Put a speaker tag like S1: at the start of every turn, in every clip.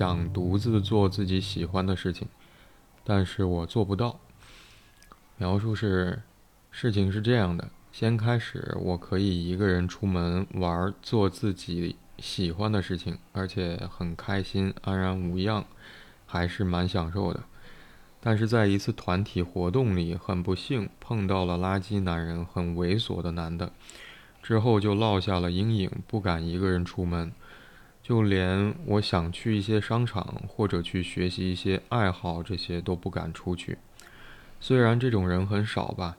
S1: 想独自做自己喜欢的事情，但是我做不到。描述是，事情是这样的：先开始，我可以一个人出门玩，做自己喜欢的事情，而且很开心，安然无恙，还是蛮享受的。但是在一次团体活动里，很不幸碰到了垃圾男人，很猥琐的男的，之后就落下了阴影，不敢一个人出门。就连我想去一些商场或者去学习一些爱好，这些都不敢出去。虽然这种人很少吧，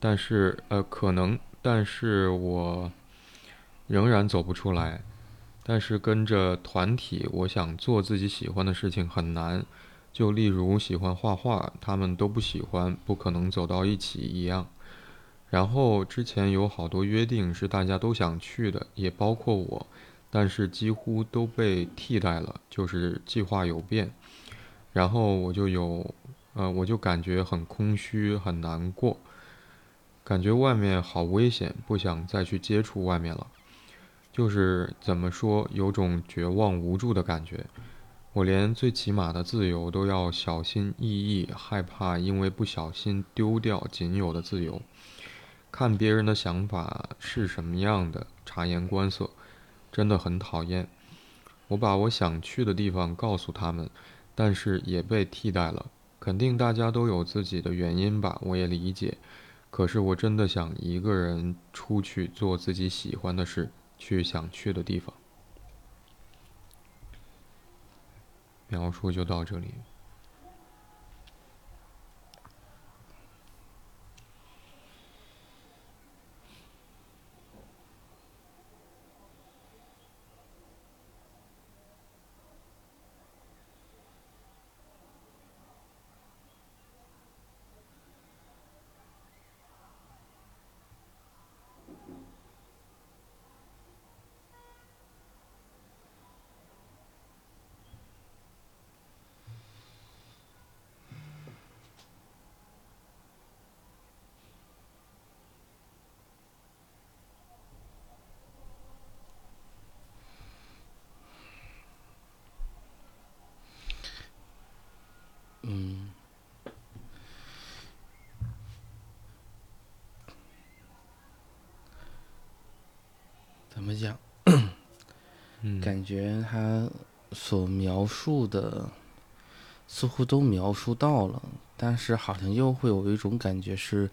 S1: 但是呃，可能，但是我仍然走不出来。但是跟着团体，我想做自己喜欢的事情很难。就例如喜欢画画，他们都不喜欢，不可能走到一起一样。然后之前有好多约定是大家都想去的，也包括我。但是几乎都被替代了，就是计划有变，然后我就有，呃，我就感觉很空虚，很难过，感觉外面好危险，不想再去接触外面了，就是怎么说，有种绝望无助的感觉。我连最起码的自由都要小心翼翼，害怕因为不小心丢掉仅有的自由。看别人的想法是什么样的，察言观色。真的很讨厌。我把我想去的地方告诉他们，但是也被替代了。肯定大家都有自己的原因吧，我也理解。可是我真的想一个人出去做自己喜欢的事，去想去的地方。描述就到这里。
S2: 怎么讲？感觉他所描述的似乎都描述到了，但是好像又会有一种感觉是，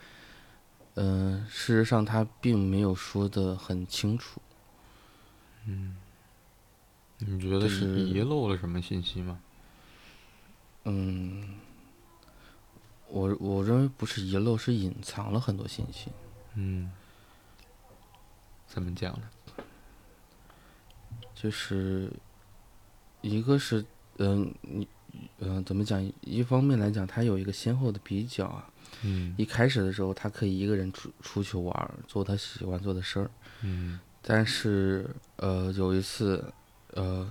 S2: 嗯，事实上他并没有说的很清楚。
S1: 嗯，你觉得是遗漏了什么信息吗？
S2: 嗯，我我认为不是遗漏，是隐藏了很多信息。
S1: 嗯，怎么讲呢？
S2: 就是一个是，嗯，你，嗯，怎么讲？一方面来讲，他有一个先后的比较啊。
S1: 嗯。
S2: 一开始的时候，他可以一个人出出去玩，做他喜欢做的事儿。
S1: 嗯。
S2: 但是，呃，有一次，呃，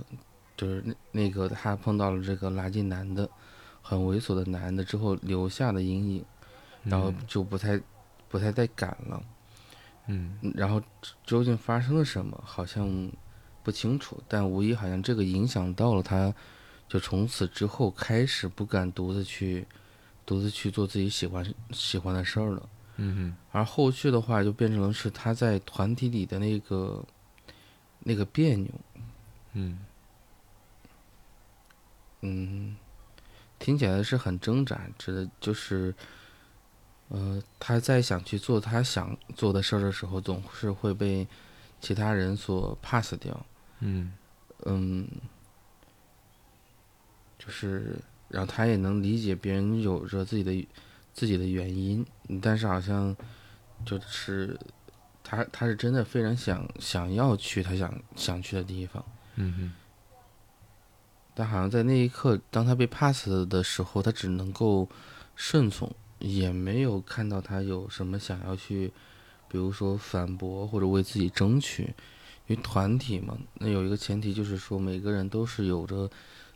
S2: 就是那那个他碰到了这个垃圾男的，很猥琐的男的之后留下的阴影，然后就不太不太带敢了。
S1: 嗯。
S2: 然后究竟发生了什么？好像。不清楚，但无疑好像这个影响到了他，就从此之后开始不敢独自去，独自去做自己喜欢喜欢的事儿了。
S1: 嗯哼。
S2: 而后续的话就变成了是他在团体里的那个，那个别扭。
S1: 嗯。
S2: 嗯，听起来是很挣扎，指的就是，呃，他在想去做他想做的事儿的时候，总是会被其他人所 pass 掉。
S1: 嗯
S2: 嗯，就是，然后他也能理解别人有着自己的自己的原因，但是好像就是他他是真的非常想想要去他想想去的地方，
S1: 嗯哼，
S2: 但好像在那一刻，当他被 pass 的时候，他只能够顺从，也没有看到他有什么想要去，比如说反驳或者为自己争取。因为团体嘛，那有一个前提就是说，每个人都是有着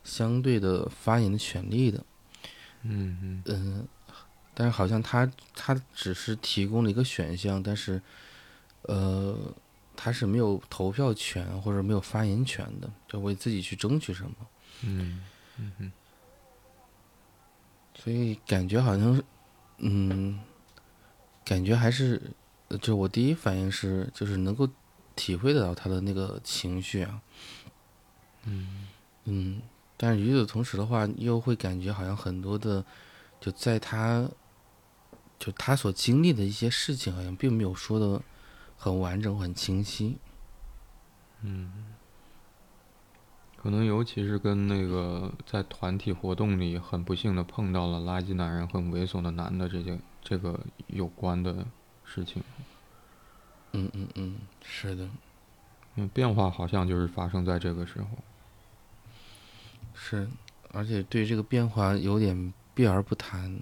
S2: 相对的发言的权利的。
S1: 嗯嗯
S2: 嗯，但是好像他他只是提供了一个选项，但是呃，他是没有投票权或者没有发言权的，就为自己去争取什么。
S1: 嗯嗯嗯，
S2: 所以感觉好像是，嗯，感觉还是，就我第一反应是，就是能够体会得到他的那个情绪啊。
S1: 嗯
S2: 嗯，但是与此同时的话，又会感觉好像很多的，就在他，就他所经历的一些事情，好像并没有说的很完整、很清晰。
S1: 嗯，可能尤其是跟那个在团体活动里很不幸的碰到了垃圾男人、很猥琐的男的这些这个有关的事情。
S2: 嗯嗯嗯，是的。
S1: 嗯，变化好像就是发生在这个时候。
S2: 是，而且对这个变化有点避而不谈。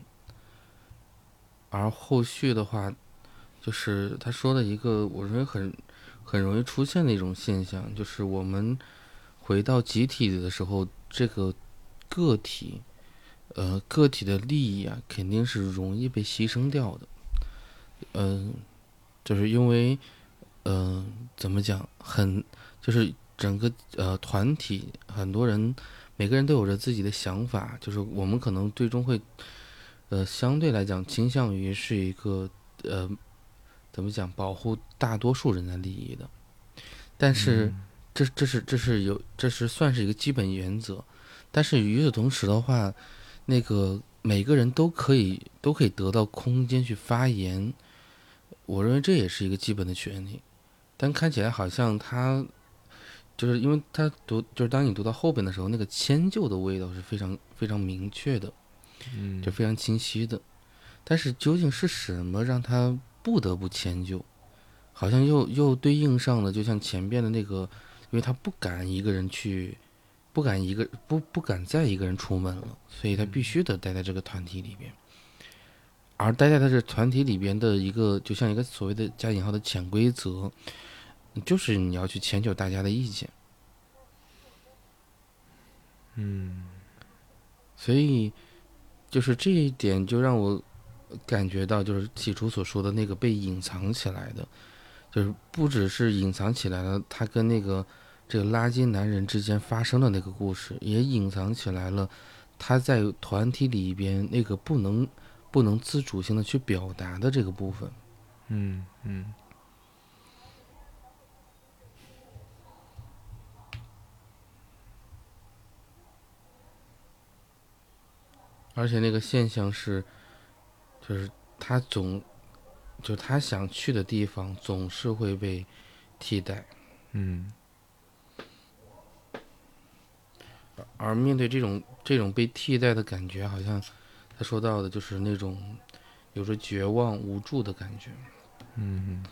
S2: 而后续的话，就是他说的一个，我认为很很容易出现的一种现象，就是我们回到集体的时候，这个个体，呃，个体的利益啊，肯定是容易被牺牲掉的。嗯，就是因为，嗯，怎么讲，很就是整个呃团体很多人。每个人都有着自己的想法，就是我们可能最终会，呃，相对来讲倾向于是一个呃，怎么讲，保护大多数人的利益的。但是，这这是这是有这是算是一个基本原则。但是与此同时的话，那个每个人都可以都可以得到空间去发言，我认为这也是一个基本的权利。但看起来好像他。就是因为他读，就是当你读到后边的时候，那个迁就的味道是非常非常明确的，
S1: 嗯，
S2: 就非常清晰的。但是究竟是什么让他不得不迁就？好像又又对应上了，就像前边的那个，因为他不敢一个人去，不敢一个不不敢再一个人出门了，所以他必须得待在这个团体里边。而待在他这团体里边的一个，就像一个所谓的加引号的潜规则。就是你要去迁就大家的意见，
S1: 嗯，
S2: 所以就是这一点就让我感觉到，就是起初所说的那个被隐藏起来的，就是不只是隐藏起来了，他跟那个这个垃圾男人之间发生的那个故事，也隐藏起来了他在团体里边那个不能不能自主性的去表达的这个部分，
S1: 嗯嗯。
S2: 而且那个现象是，就是他总，就他想去的地方总是会被替代，
S1: 嗯。
S2: 而面对这种这种被替代的感觉，好像他说到的就是那种有着绝望无助的感觉，
S1: 嗯。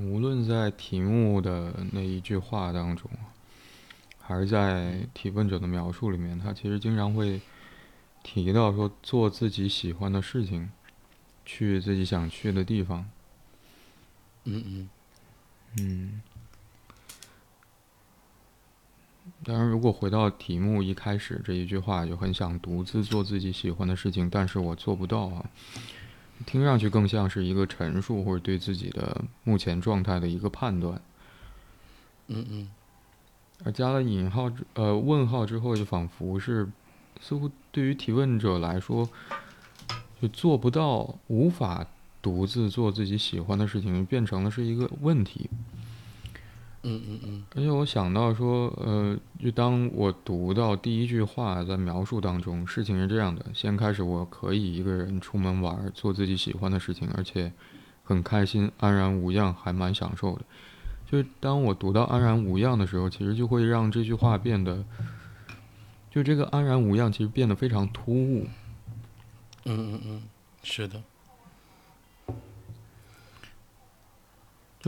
S1: 无论在题目的那一句话当中，还是在提问者的描述里面，他其实经常会提到说做自己喜欢的事情，去自己想去的地方。
S2: 嗯嗯
S1: 嗯。当然，如果回到题目一开始这一句话，就很想独自做自己喜欢的事情，但是我做不到啊。听上去更像是一个陈述，或者对自己的目前状态的一个判断。
S2: 嗯嗯。
S1: 而加了引号呃问号之后，就仿佛是似乎对于提问者来说，就做不到、无法独自做自己喜欢的事情，变成了是一个问题。
S2: 嗯嗯嗯，
S1: 而且我想到说，呃，就当我读到第一句话在描述当中，事情是这样的：先开始我可以一个人出门玩，做自己喜欢的事情，而且很开心，安然无恙，还蛮享受的。就是当我读到安然无恙的时候，其实就会让这句话变得，就这个安然无恙其实变得非常突兀。
S2: 嗯嗯嗯，是的。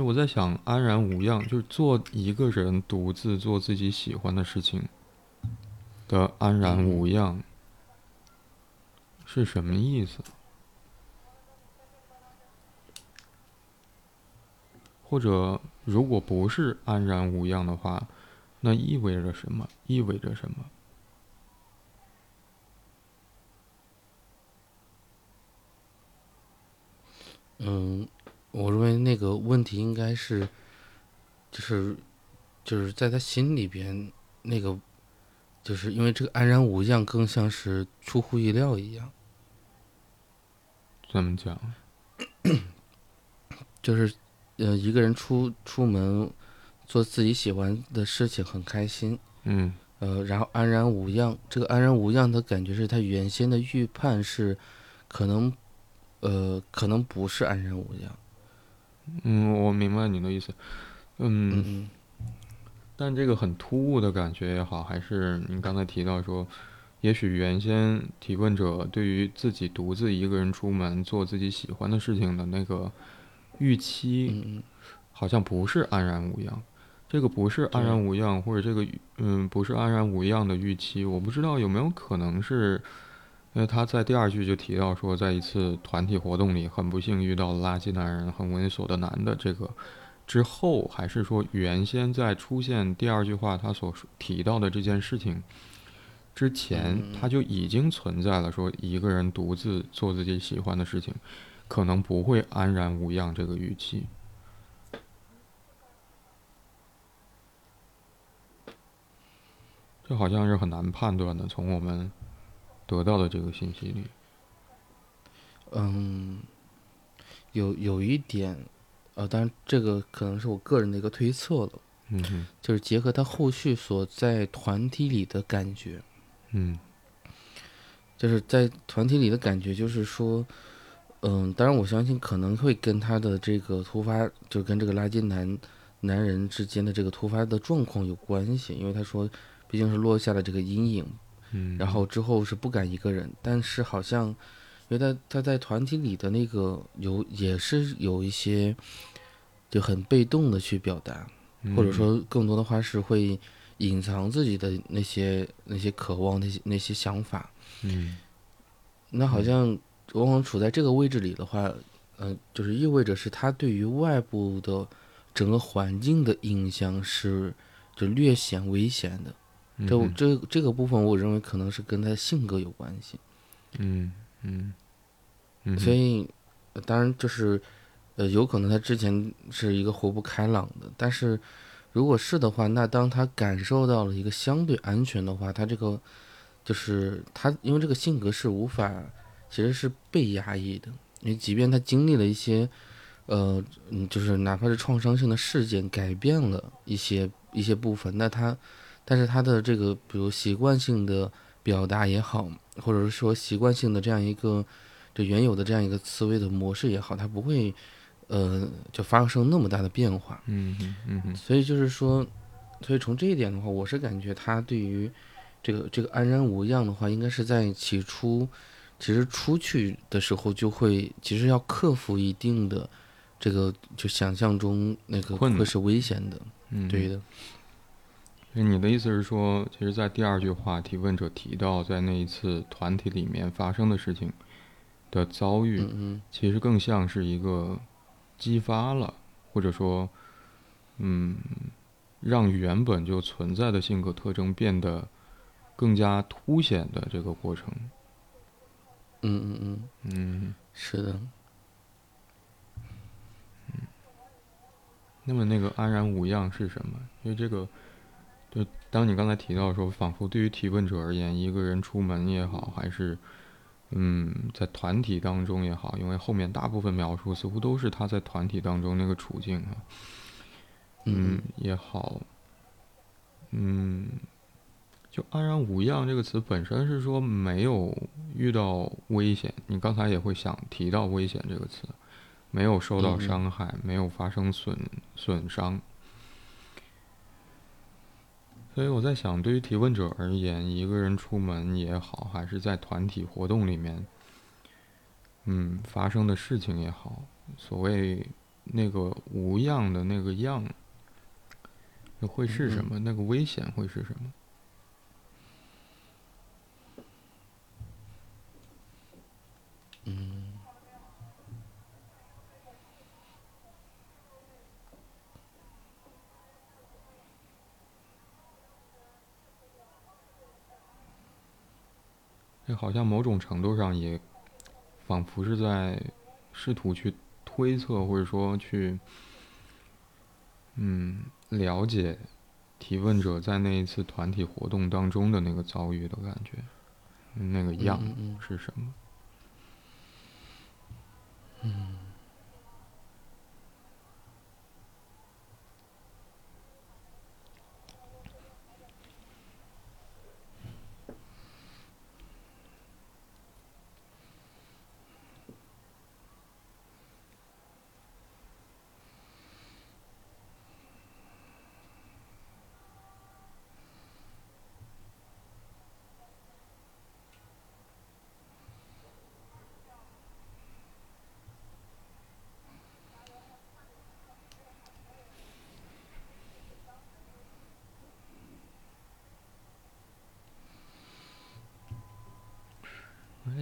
S1: 我在想，安然无恙，就是做一个人独自做自己喜欢的事情的安然无恙是什么意思？或者，如果不是安然无恙的话，那意味着什么？意味着什么？
S2: 嗯，问题应该是，就是，就是在他心里边那个，就是因为这个安然无恙更像是出乎意料一样。
S1: 怎么讲？
S2: 就是，呃，一个人出出门做自己喜欢的事情很开心，
S1: 嗯，
S2: 呃，然后安然无恙。这个安然无恙的感觉是他原先的预判是可能。呃，可能不是安然无恙。
S1: 嗯，我明白你的意思。嗯，但这个很突兀的感觉也好，还是您刚才提到说，也许原先提问者对于自己独自一个人出门做自己喜欢的事情的那个预期，好像不是安然无恙。这个不是安然无恙，或者这个嗯不是安然无恙的预期，我不知道有没有可能是。因为他在第二句就提到说，在一次团体活动里，很不幸遇到垃圾男人、很猥琐的男的。这个之后，还是说原先在出现第二句话他所提到的这件事情之前，他就已经存在了说一个人独自做自己喜欢的事情，可能不会安然无恙这个预期。这好像是很难判断的，从我们。得到的这个信息里，
S2: 嗯，有有一点，呃，当然这个可能是我个人的一个推测了，
S1: 嗯哼，
S2: 就是结合他后续所在团体里的感觉，
S1: 嗯，
S2: 就是在团体里的感觉，就是说，嗯，当然我相信可能会跟他的这个突发，就跟这个垃圾男男人之间的这个突发的状况有关系，因为他说，毕竟是落下了这个阴影。
S1: 嗯，
S2: 然后之后是不敢一个人，但是好像，因为他他在团体里的那个有也是有一些，就很被动的去表达，或者说更多的话是会隐藏自己的那些那些渴望那些那些想法。
S1: 嗯，
S2: 那好像往往处在这个位置里的话，嗯，就是意味着是他对于外部的整个环境的印象是就略显危险的。这这这个部分，我认为可能是跟他性格有关系。
S1: 嗯嗯嗯。
S2: 所以，当然就是，呃，有可能他之前是一个活不开朗的，但是如果是的话，那当他感受到了一个相对安全的话，他这个就是他，因为这个性格是无法，其实是被压抑的。因为即便他经历了一些，呃，嗯，就是哪怕是创伤性的事件，改变了一些一些部分，那他。但是他的这个，比如习惯性的表达也好，或者是说习惯性的这样一个，这原有的这样一个思维的模式也好，他不会，呃，就发生那么大的变化。
S1: 嗯嗯嗯。
S2: 所以就是说，所以从这一点的话，我是感觉他对于这个这个安然无恙的话，应该是在起初，其实出去的时候就会，其实要克服一定的这个，就想象中那个会是危险的。
S1: 嗯，
S2: 对的。
S1: 你的意思是说，其实，在第二句话，提问者提到在那一次团体里面发生的事情的遭遇，其实更像是一个激发了，或者说，嗯，让原本就存在的性格特征变得更加凸显的这个过程。
S2: 嗯嗯嗯
S1: 嗯，
S2: 是的。
S1: 嗯，那么那个安然无恙是什么？因为这个。就当你刚才提到说，仿佛对于提问者而言，一个人出门也好，还是嗯，在团体当中也好，因为后面大部分描述似乎都是他在团体当中那个处境啊，嗯。也好，嗯，就安然无恙这个词本身是说没有遇到危险，你刚才也会想提到危险这个词，没有受到伤害，没有发生损损伤。所以我在想，对于提问者而言，一个人出门也好，还是在团体活动里面，嗯，发生的事情也好，所谓那个无样的那个样，会是什么？那个危险会是什么？这好像某种程度上也，仿佛是在试图去推测，或者说去，嗯，了解提问者在那一次团体活动当中的那个遭遇的感觉，那个样是什么？
S2: 嗯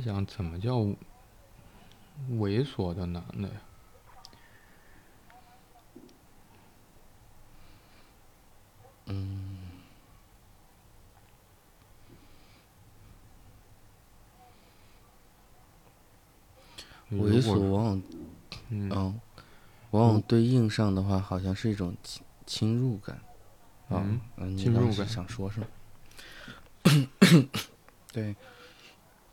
S1: 想，怎么叫猥琐的男的呀？
S2: 嗯，猥琐往往，嗯，往往对应上的话，好像是一种侵侵入感。
S1: 嗯，
S2: 侵入感想说什么？对。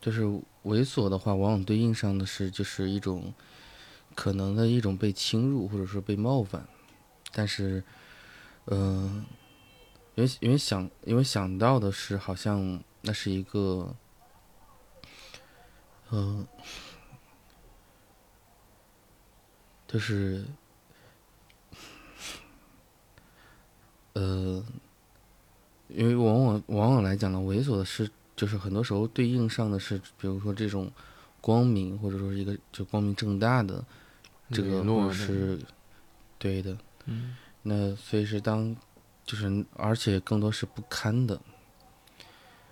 S2: 就是猥琐的话，往往对应上的是就是一种可能的一种被侵入或者说被冒犯，但是，嗯，因为因为想因为想到的是好像那是一个，嗯，就是，呃，因为往往往往来讲呢，猥琐的是。就是很多时候对应上的是，比如说这种光明，或者说是一个就光明正大的这个，是对的。
S1: 嗯。
S2: 那所以是当就是，而且更多是不堪的。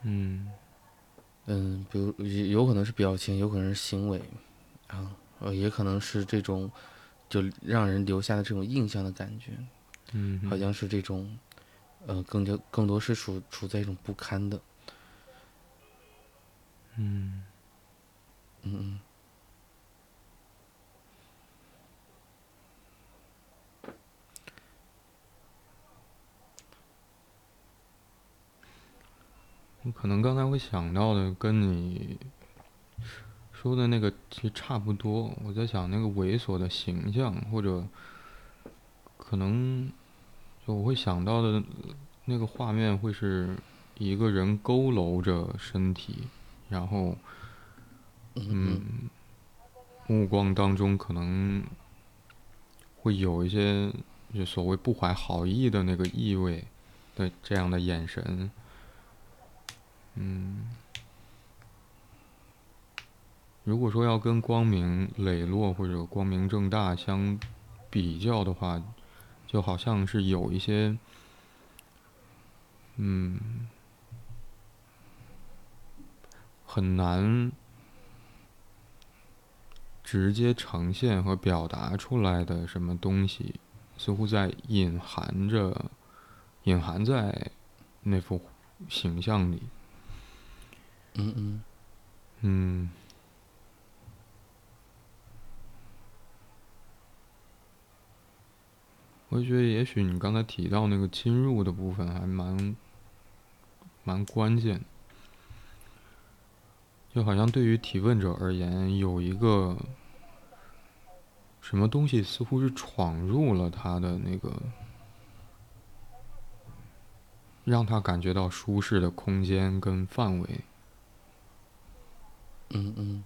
S1: 嗯。
S2: 嗯，比如有可能是表情，有可能是行为，啊，呃，也可能是这种就让人留下的这种印象的感觉。
S1: 嗯。
S2: 好像是这种，呃，更加更多是处处在一种不堪的。
S1: 嗯，
S2: 嗯嗯，
S1: 我可能刚才会想到的跟你说的那个其实差不多。我在想那个猥琐的形象，或者可能我会想到的那个画面，会是一个人佝偻着身体。然后，嗯，目光当中可能会有一些就所谓不怀好意的那个意味的这样的眼神，嗯，如果说要跟光明磊落或者光明正大相比较的话，就好像是有一些，嗯。很难直接呈现和表达出来的什么东西，似乎在隐含着，隐含在那幅形象里。
S2: 嗯嗯
S1: 嗯，我觉得也许你刚才提到那个侵入的部分还蛮蛮关键的。就好像对于提问者而言，有一个什么东西似乎是闯入了他的那个，让他感觉到舒适的空间跟范围。
S2: 嗯嗯。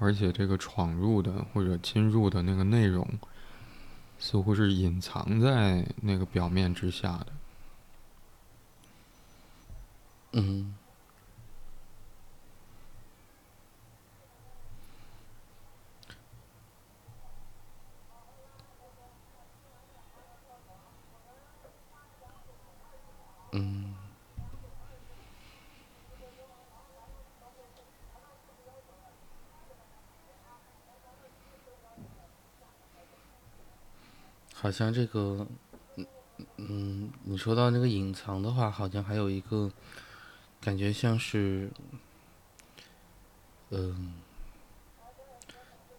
S1: 而且这个闯入的或者侵入的那个内容，似乎是隐藏在那个表面之下的。
S2: 嗯嗯，好像这个，嗯嗯，你说到那个隐藏的话，好像还有一个。感觉像是，嗯，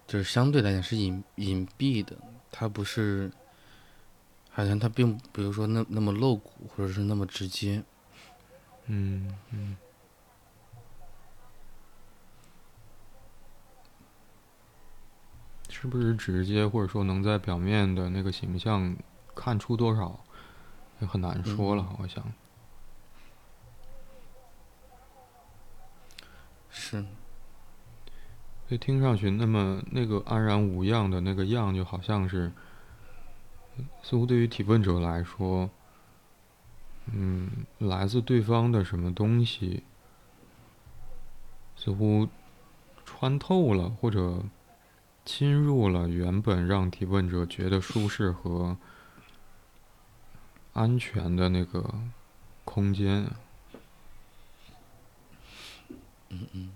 S2: 就是相对来讲是隐隐蔽的，它不是，好像它并比如说那那么露骨，或者是那么直接。
S1: 嗯嗯。是不是直接，或者说能在表面的那个形象看出多少，也很难说了。我想，
S2: 是。
S1: 所以听上去，那么那个安然无恙的那个样，就好像是，似乎对于提问者来说，嗯，来自对方的什么东西，似乎穿透了，或者。侵入了原本让提问者觉得舒适和安全的那个空间。
S2: 嗯嗯。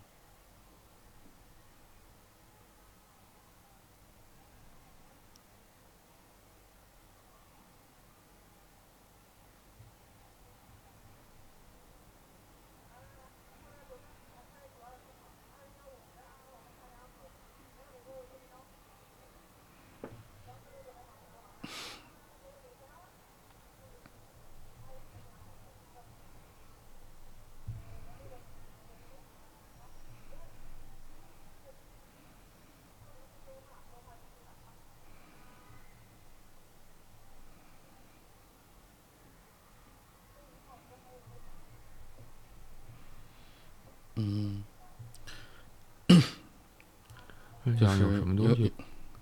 S1: 讲有什么东西？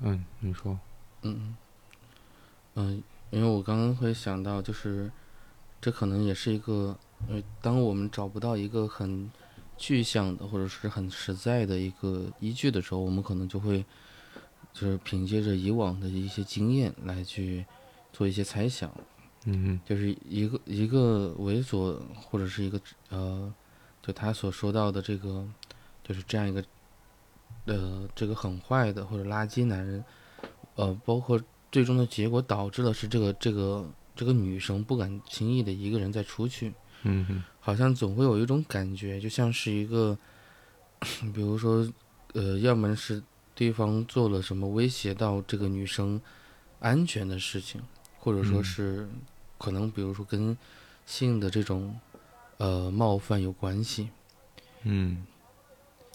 S1: 嗯，你说。
S2: 嗯嗯，因为我刚刚会想到，就是这可能也是一个，呃，当我们找不到一个很具象的或者是很实在的一个依据的时候，我们可能就会就是凭借着以往的一些经验来去做一些猜想。
S1: 嗯
S2: 就是一个一个猥琐或者是一个呃，就他所说到的这个，就是这样一个。呃，这个很坏的或者垃圾男人，呃，包括最终的结果导致的是这个这个这个女生不敢轻易的一个人再出去，
S1: 嗯哼，
S2: 好像总会有一种感觉，就像是一个，比如说，呃，要么是对方做了什么威胁到这个女生安全的事情，或者说是可能比如说跟性的这种呃冒犯有关系，
S1: 嗯。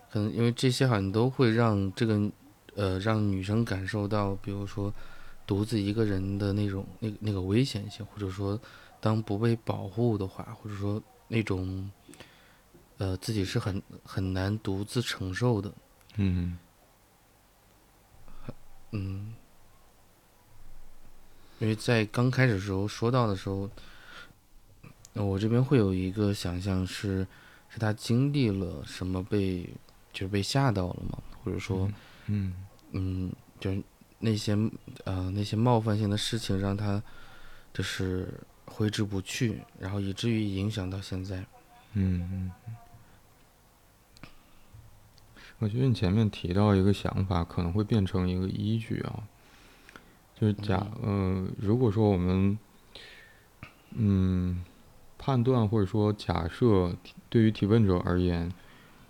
S2: 可能因为这些好像都会让这个，呃，让女生感受到，比如说，独自一个人的那种那那个危险性，或者说，当不被保护的话，或者说那种，呃，自己是很很难独自承受的。
S1: 嗯。
S2: 嗯。因为在刚开始时候说到的时候，我这边会有一个想象是，是他经历了什么被。就是被吓到了嘛，或者说，
S1: 嗯
S2: 嗯，就是那些呃那些冒犯性的事情让他就是挥之不去，然后以至于影响到现在。
S1: 嗯嗯。我觉得你前面提到一个想法，可能会变成一个依据啊，就是假呃，如果说我们嗯判断或者说假设对于提问者而言。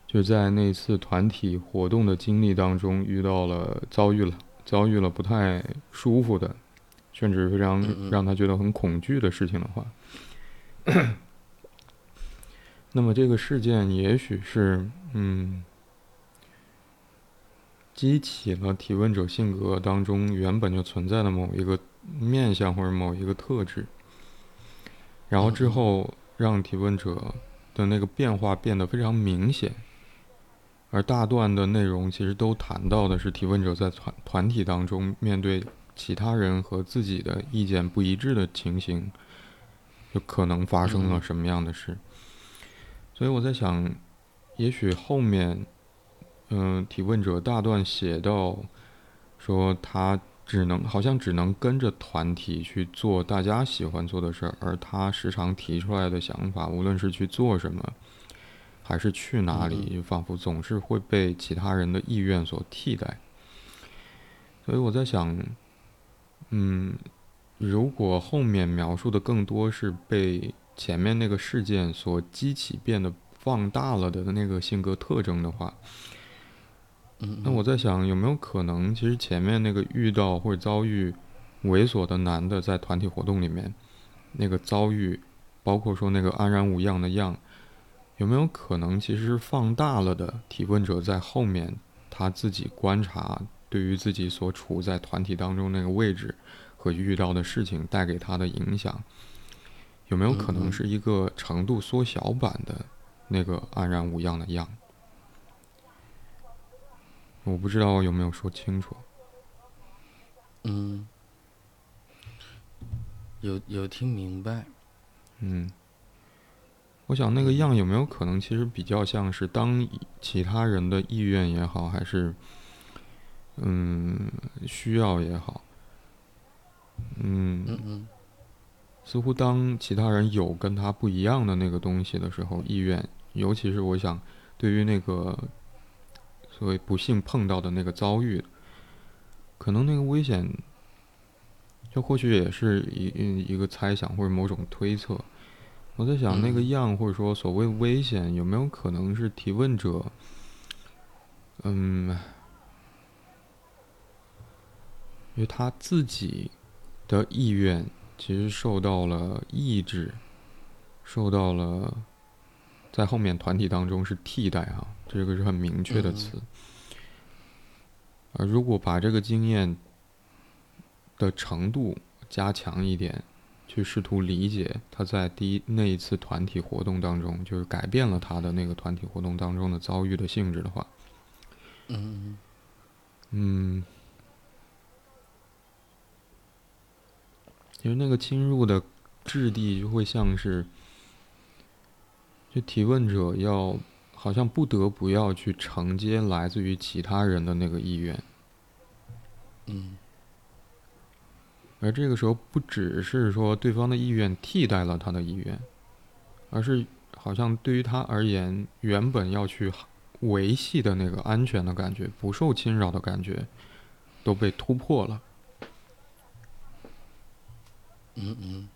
S1: 就在那次团体活动的经历当中，遇到了遭遇了遭遇了不太舒服的，甚至非常让他觉得很恐惧的事情的话，那么这个事件也许是嗯，激起了提问者性格当中原本就存在的某一个面相或者某一个特质，然后之后让提问者的那个变化变得非常明显。而大段的内容其实都谈到的是提问者在团团体当中面对其他人和自己的意见不一致的情形，就可能发生了什么样的事。所以我在想，也许后面，嗯，提问者大段写到说他只能好像只能跟着团体去做大家喜欢做的事儿，而他时常提出来的想法，无论是去做什么。还是去哪里，仿佛总是会被其他人的意愿所替代。所以我在想，嗯，如果后面描述的更多是被前面那个事件所激起变得放大了的那个性格特征的话，
S2: 嗯，
S1: 那我在想有没有可能，其实前面那个遇到或者遭遇猥琐的男的在团体活动里面那个遭遇，包括说那个安然无恙的恙，有没有可能其实是放大了的？提问者在后面他自己观察，对于自己所处在团体当中那个位置和遇到的事情带给他的影响，有没有可能是一个程度缩小版的那个安然无恙的恙？我不知道有没有说清楚。
S2: 嗯，有有听明白。
S1: 嗯，我想那个样有没有可能，其实比较像是当其他人的意愿也好，还是嗯需要也好，嗯
S2: 嗯嗯
S1: 似乎当其他人有跟他不一样的那个东西的时候，意愿，尤其是我想对于那个所谓不幸碰到的那个遭遇，可能那个危险，就或许也是一一个猜想或者某种推测。我在想那个
S2: 嗯
S1: 样，或者说所谓危险，有没有可能是提问者，嗯，因为他自己的意愿其实受到了抑制，受到了在后面团体当中是替代啊，这个是很明确的
S2: 嗯
S1: 词。而如果把这个经验的程度加强一点，去试图理解他在第一那一次团体活动当中，就是改变了他的那个团体活动当中的遭遇的性质的话，
S2: 嗯
S1: 嗯，其实那个侵入的质地就会像是，就提问者要好像不得不要去承接来自于其他人的那个意愿，
S2: 嗯
S1: 而这个时候不只是说对方的意愿替代了他的意愿，而是好像对于他而言，原本要去维系的那个安全的感觉、不受侵扰的感觉，都被突破了。
S2: 嗯嗯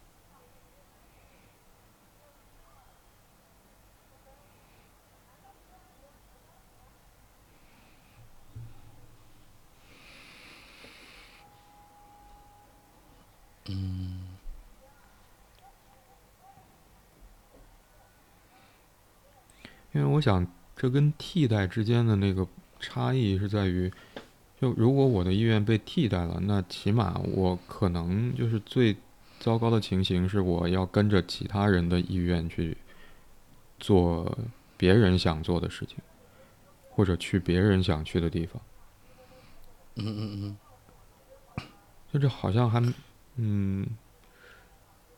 S2: 嗯
S1: 因为我想，这跟替代之间的那个差异是在于，就如果我的意愿被替代了，那起码我可能就是最糟糕的情形是，我要跟着其他人的意愿去做别人想做的事情，或者去别人想去的地方。
S2: 嗯嗯嗯
S1: 就这好像还，嗯，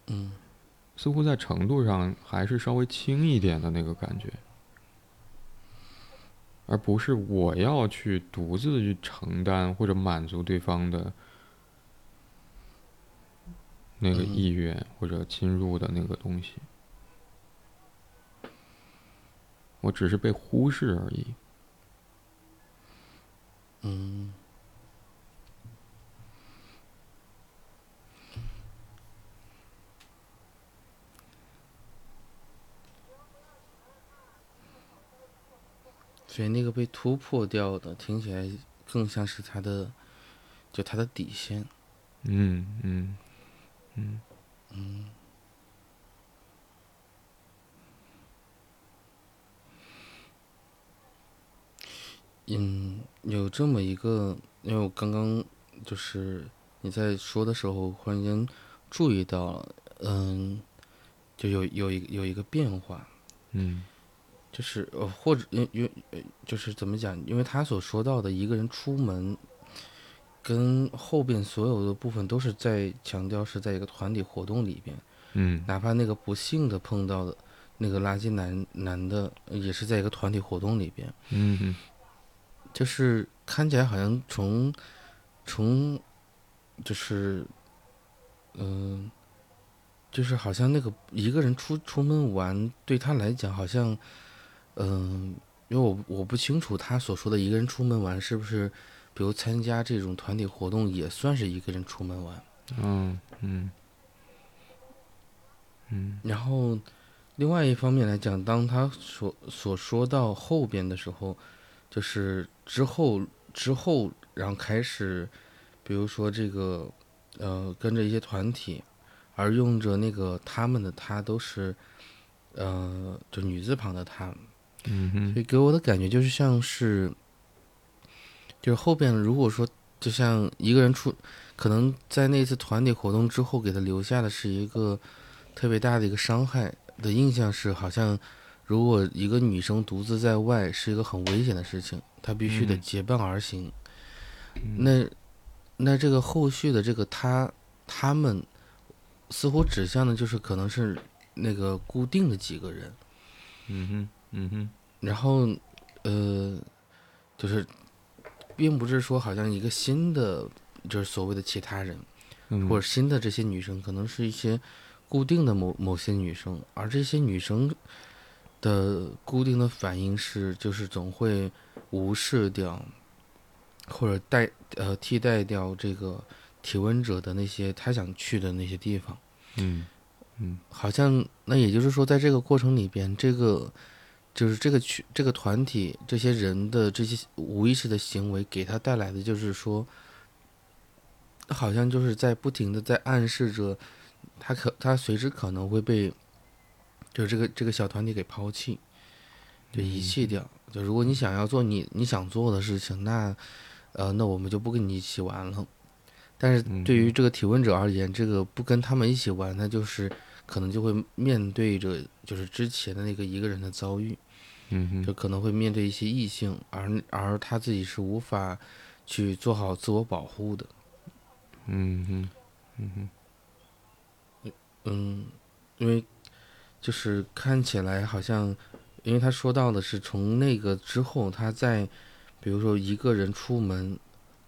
S2: 嗯。
S1: 似乎在程度上还是稍微轻一点的那个感觉，而不是我要去独自去承担或者满足对方的那个
S2: 嗯。
S1: 意愿或者侵入的那个东西，我只是被忽视而已。
S2: 嗯所以那个被突破掉的，听起来更像是他的，就他的底线。
S1: 嗯嗯。嗯。
S2: 嗯嗯，有这么一个，因为我刚刚就是你在说的时候，忽然间注意到了，嗯，就有有一有一个变化，
S1: 嗯
S2: 就是呃，或者因因呃就是怎么讲？因为他所说到的一个人出门，跟后边所有的部分都是在强调是在一个团体活动里边，
S1: 嗯
S2: 哪怕那个不幸的碰到的那个垃圾男男的，也是在一个团体活动里边，
S1: 嗯嗯
S2: 就是看起来好像从从就是嗯、就是好像那个一个人出出门玩对他来讲好像嗯、因为我我不清楚他所说的一个人出门玩是不是比如参加这种团体活动也算是一个人出门玩，
S1: 嗯嗯嗯。
S2: 然后，另外一方面来讲，当他所所说到后边的时候，就是之后之后，然后开始，比如说这个，呃，跟着一些团体，而用着那个他们的他都是，呃，就女字旁的他，
S1: 嗯哼
S2: 所以给我的感觉就是像是，就是后边如果说就像一个人出，可能在那次团体活动之后给他留下的是一个特别大的一个伤害的印象是，好像如果一个女生独自在外是一个很危险的事情，她必须得
S1: 嗯
S2: 结伴而行。
S1: 嗯
S2: 那那这个后续的这个他他们似乎指向的就是可能是那个固定的几个人。
S1: 嗯哼嗯哼。
S2: 然后，呃，就是，并不是说好像一个新的，就是所谓的其他人，
S1: 嗯
S2: 或者新的这些女生，可能是一些固定的某某些女生，而这些女生的固定的反应是，就是总会无视掉，或者代呃替代掉这个提问者的那些他想去的那些地方。
S1: 嗯嗯。
S2: 好像那也就是说，在这个过程里边，这个就是这个群、这个团体、这些人的这些无意识的行为，给他带来的就是说，好像就是在不停的在暗示着，他可他随时可能会被，就是这个这个小团体给抛弃，就遗弃掉。就如果你想要做你你想做的事情，那呃，那我们就不跟你一起玩了。但是对于这个提问者而言，这个不跟他们一起玩，那就是可能就会面对着就是之前的那个一个人的遭遇，
S1: 嗯哼。
S2: 就可能会面对一些异性，而而他自己是无法去做好自我保护的。
S1: 嗯哼嗯哼。
S2: 嗯，因为就是看起来好像，因为他说到的是从那个之后，他在比如说一个人出门，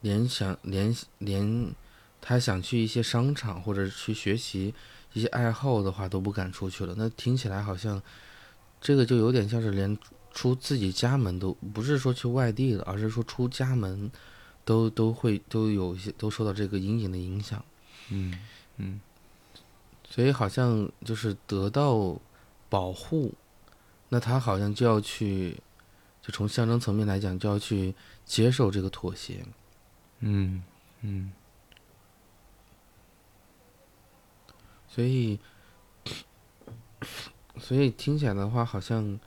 S2: 联想联联他想去一些商场或者去学习一些爱好的话都不敢出去了。那听起来好像这个就有点像是连出自己家门都不是说去外地了，而是说出家门都都会都有一些都受到这个阴影的影响。
S1: 嗯嗯
S2: 所以好像就是得到保护，那他好像就要去，就从象征层面来讲，就要去接受这个妥协。
S1: 嗯嗯
S2: 所以，所以听起来的话，好像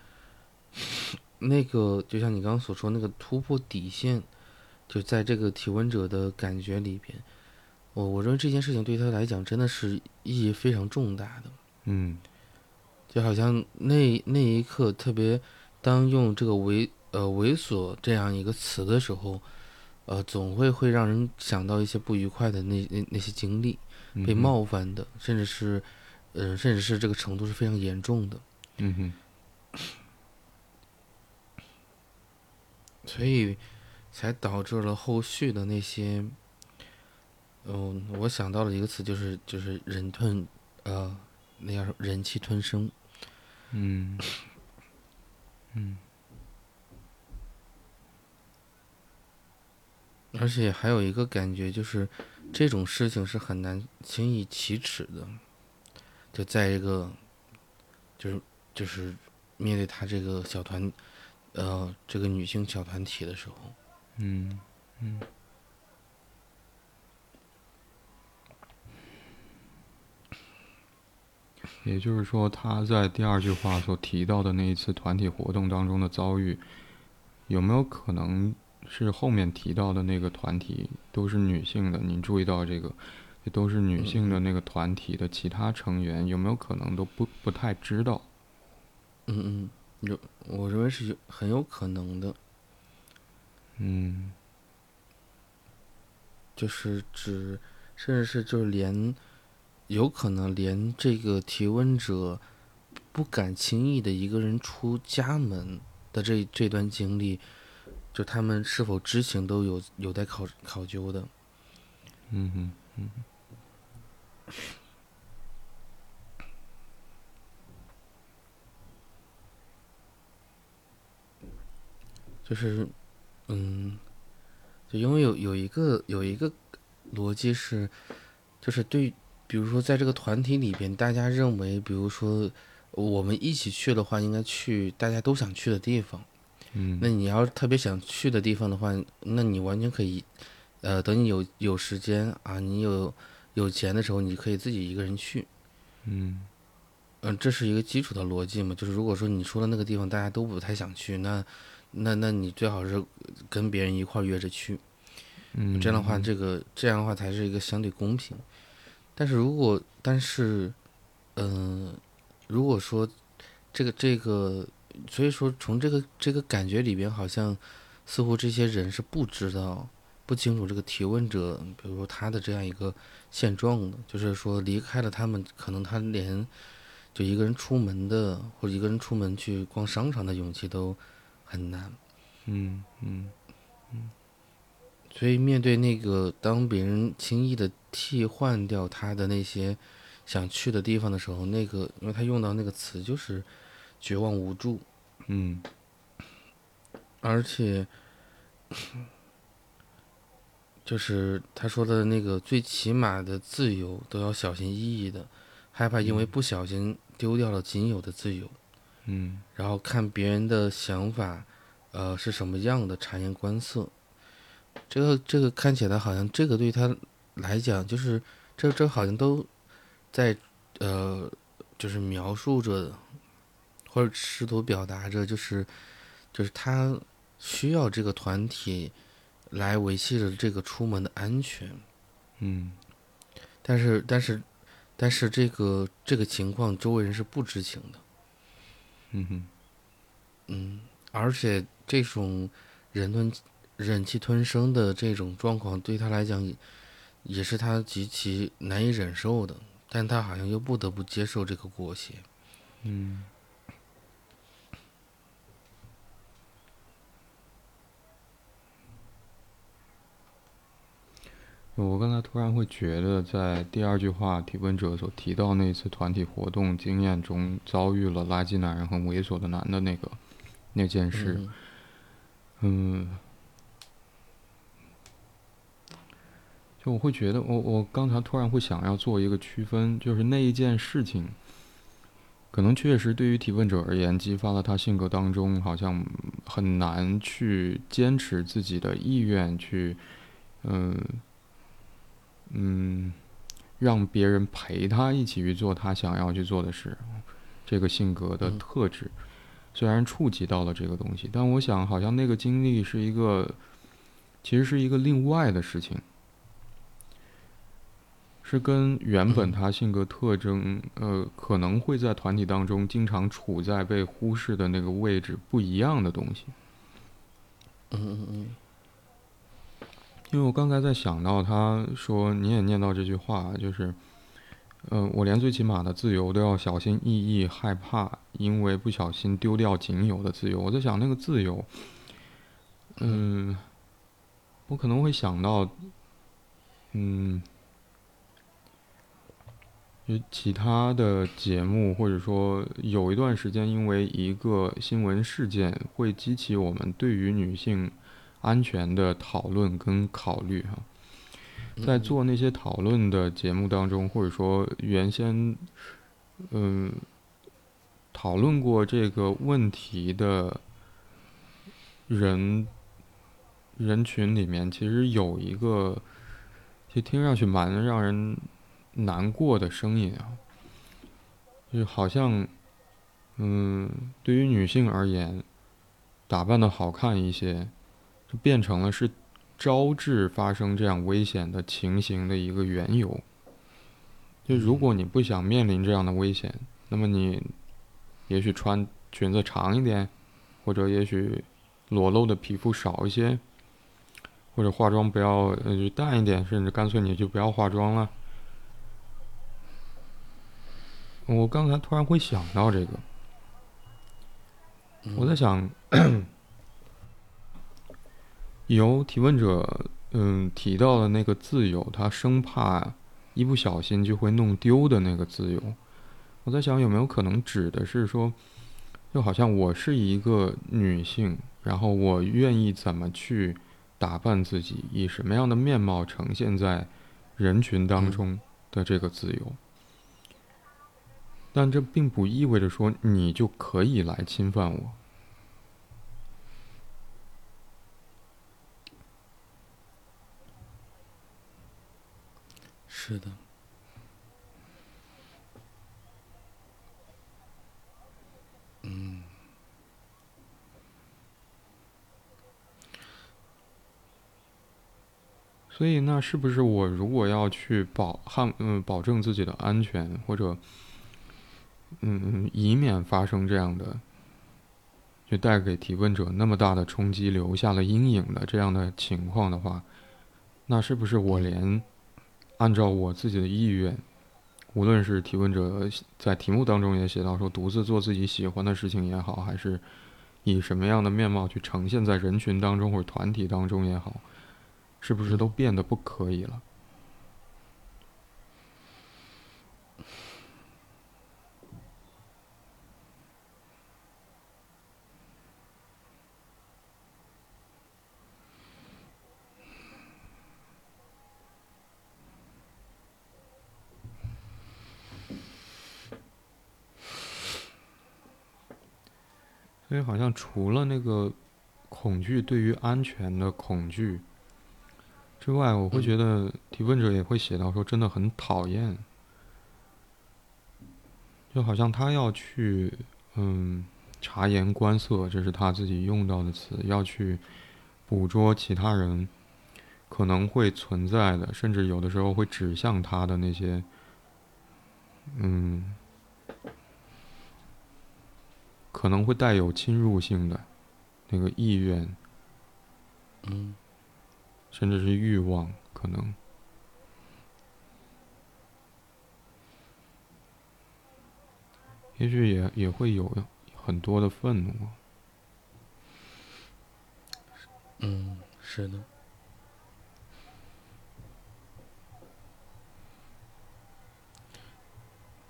S2: 那个就像你刚刚所说那个突破底线，就在这个提问者的感觉里边，我我认为这件事情对他来讲真的是意义非常重大的。
S1: 嗯
S2: 就好像那那一刻特别，当用这个猥呃猥琐这样一个词的时候，呃，总会会让人想到一些不愉快的那那那些经历，被冒犯的，甚至是，呃，甚至是这个程度是非常严重的，
S1: 嗯哼。
S2: 所以才导致了后续的那些，嗯、我想到了一个词，就是就是忍吞，呃，那叫什么忍气吞声。
S1: 嗯。嗯
S2: 而且还有一个感觉就是，这种事情是很难轻易启齿的。就在一个，就是就是面对他这个小团，呃，这个女性小团体的时候，
S1: 嗯嗯也就是说，他在第二句话所提到的那一次团体活动当中的遭遇，有没有可能是后面提到的那个团体都是女性的？你注意到这个，这都是女性的那个团体的其他成员，有没有可能都不不太知道？
S2: 嗯嗯，有，我认为是有很有可能的，
S1: 嗯
S2: 就是指，甚至是就是连，有可能连这个提问者不敢轻易的一个人出家门的这这段经历，就他们是否知情都有有待考考究的。
S1: 嗯哼嗯
S2: 就是，嗯，就因为有有一个有一个逻辑是，就是对，比如说在这个团体里边，大家认为，比如说我们一起去的话，应该去大家都想去的地方。
S1: 嗯，
S2: 那你要是特别想去的地方的话，那你完全可以，呃，等你有有时间啊，你有有钱的时候，你可以自己一个人去。
S1: 嗯
S2: 嗯，这是一个基础的逻辑嘛，就是如果说你说的那个地方大家都不太想去，那那那你最好是跟别人一块儿约着去，
S1: 嗯，
S2: 这样的话，这个这样的话才是一个相对公平。但是如果但是，嗯、如果说这个这个，所以说从这个这个感觉里边，好像似乎这些人是不知道不清楚这个提问者，比如说他的这样一个现状的，就是说离开了他们，可能他连就一个人出门的，或者一个人出门去逛商场的勇气都很难。
S1: 嗯嗯嗯
S2: 所以面对那个当别人轻易的替换掉他的那些想去的地方的时候，那个因为他用到那个词就是绝望无助，
S1: 嗯。
S2: 而且就是他说的那个最起码的自由都要小心翼翼的，害怕因为不小心丢掉了仅有的自由，
S1: 嗯。
S2: 然后看别人的想法，呃是什么样的，察言观色。这个这个看起来好像这个对他来讲，就是这这好像都在呃，就是描述着或者试图表达着，就是就是他需要这个团体来维系着这个出门的安全。
S1: 嗯
S2: 但是但是但是这个这个情况，周围人是不知情的。
S1: 嗯哼
S2: 嗯，而且这种忍吞忍气吞声的这种状况，对他来讲也也是他极其难以忍受的，但他好像又不得不接受这个裹挟。
S1: 嗯我刚才突然会觉得，在第二句话提问者所提到那次团体活动经验中遭遇了垃圾男人和猥琐的男的那个那件事，
S2: 嗯
S1: 嗯，就我会觉得，我我刚才突然会想要做一个区分，就是那一件事情，可能确实对于提问者而言，激发了他性格当中好像很难去坚持自己的意愿去，嗯嗯，让别人陪他一起去做他想要去做的事，这个性格的特质。虽然触及到了这个东西，但我想好像那个经历是一个，其实是一个另外的事情，是跟原本他性格特征，呃，可能会在团体当中经常处在被忽视的那个位置不一样的东西。
S2: 嗯嗯嗯
S1: 因为我刚才在想到他说你也念到这句话，就是，呃，我连最起码的自由都要小心翼翼，害怕因为不小心丢掉仅有的自由。我在想那个自由，嗯，我可能会想到，嗯，其他的节目，或者说有一段时间，因为一个新闻事件，会激起我们对于女性安全的讨论跟考虑哈。
S2: 嗯，
S1: 在做那些讨论的节目当中，或者说原先，嗯，讨论过这个问题的人人群里面，其实有一个，其实听上去蛮让人难过的声音啊，就是好像，嗯，对于女性而言，打扮的好看一些，就变成了是招致发生这样危险的情形的一个缘由。就如果你不想面临这样的危险，那么你也许穿裙子长一点，或者也许裸露的皮肤少一些，或者化妆不要呃就淡一点，甚至干脆你就不要化妆了。我刚才突然会想到这个，我在想，由提问者嗯提到的那个自由，他生怕一不小心就会弄丢的那个自由，我在想有没有可能指的是说，就好像我是一个女性，然后我愿意怎么去打扮自己，以什么样的面貌呈现在人群当中，的这个自由。但这并不意味着说你就可以来侵犯我。
S2: 是的。
S1: 所以，那是不是我如果要去保捍嗯保证自己的安全，或者嗯以免发生这样的，就带给提问者那么大的冲击，留下了阴影的这样的情况的话，那是不是我连按照我自己的意愿，无论是提问者在题目当中也写到说独自做自己喜欢的事情也好，还是以什么样的面貌去呈现在人群当中或者团体当中也好？是不是都变得不可以了？所以，好像除了那个恐惧，对于安全的恐惧。之外，我会觉得提问者也会写到说，真的很讨厌，就好像他要去，嗯，察言观色，这是他自己用到的词，要去捕捉其他人可能会存在的，甚至有的时候会指向他的那些，嗯，可能会带有侵入性的那个意愿，
S2: 嗯。
S1: 甚至是欲望，可能，也许也也会有很多的愤怒。
S2: 嗯，是的。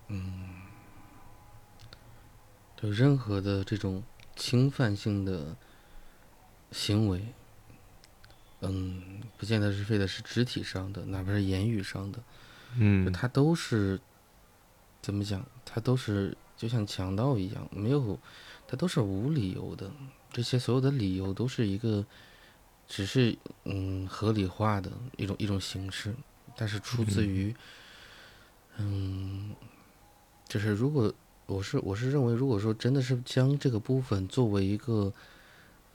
S2: 嗯，就任何的这种侵犯性的行为。嗯，不见得是非得是肢体上的，哪怕是言语上的，
S1: 嗯，
S2: 他都是怎么讲？他都是就像强盗一样，没有，他都是无理由的。这些所有的理由都是一个，只是嗯合理化的一种一种形式，但是出自于，嗯，就是如果我是我是认为，如果说真的是将这个部分作为一个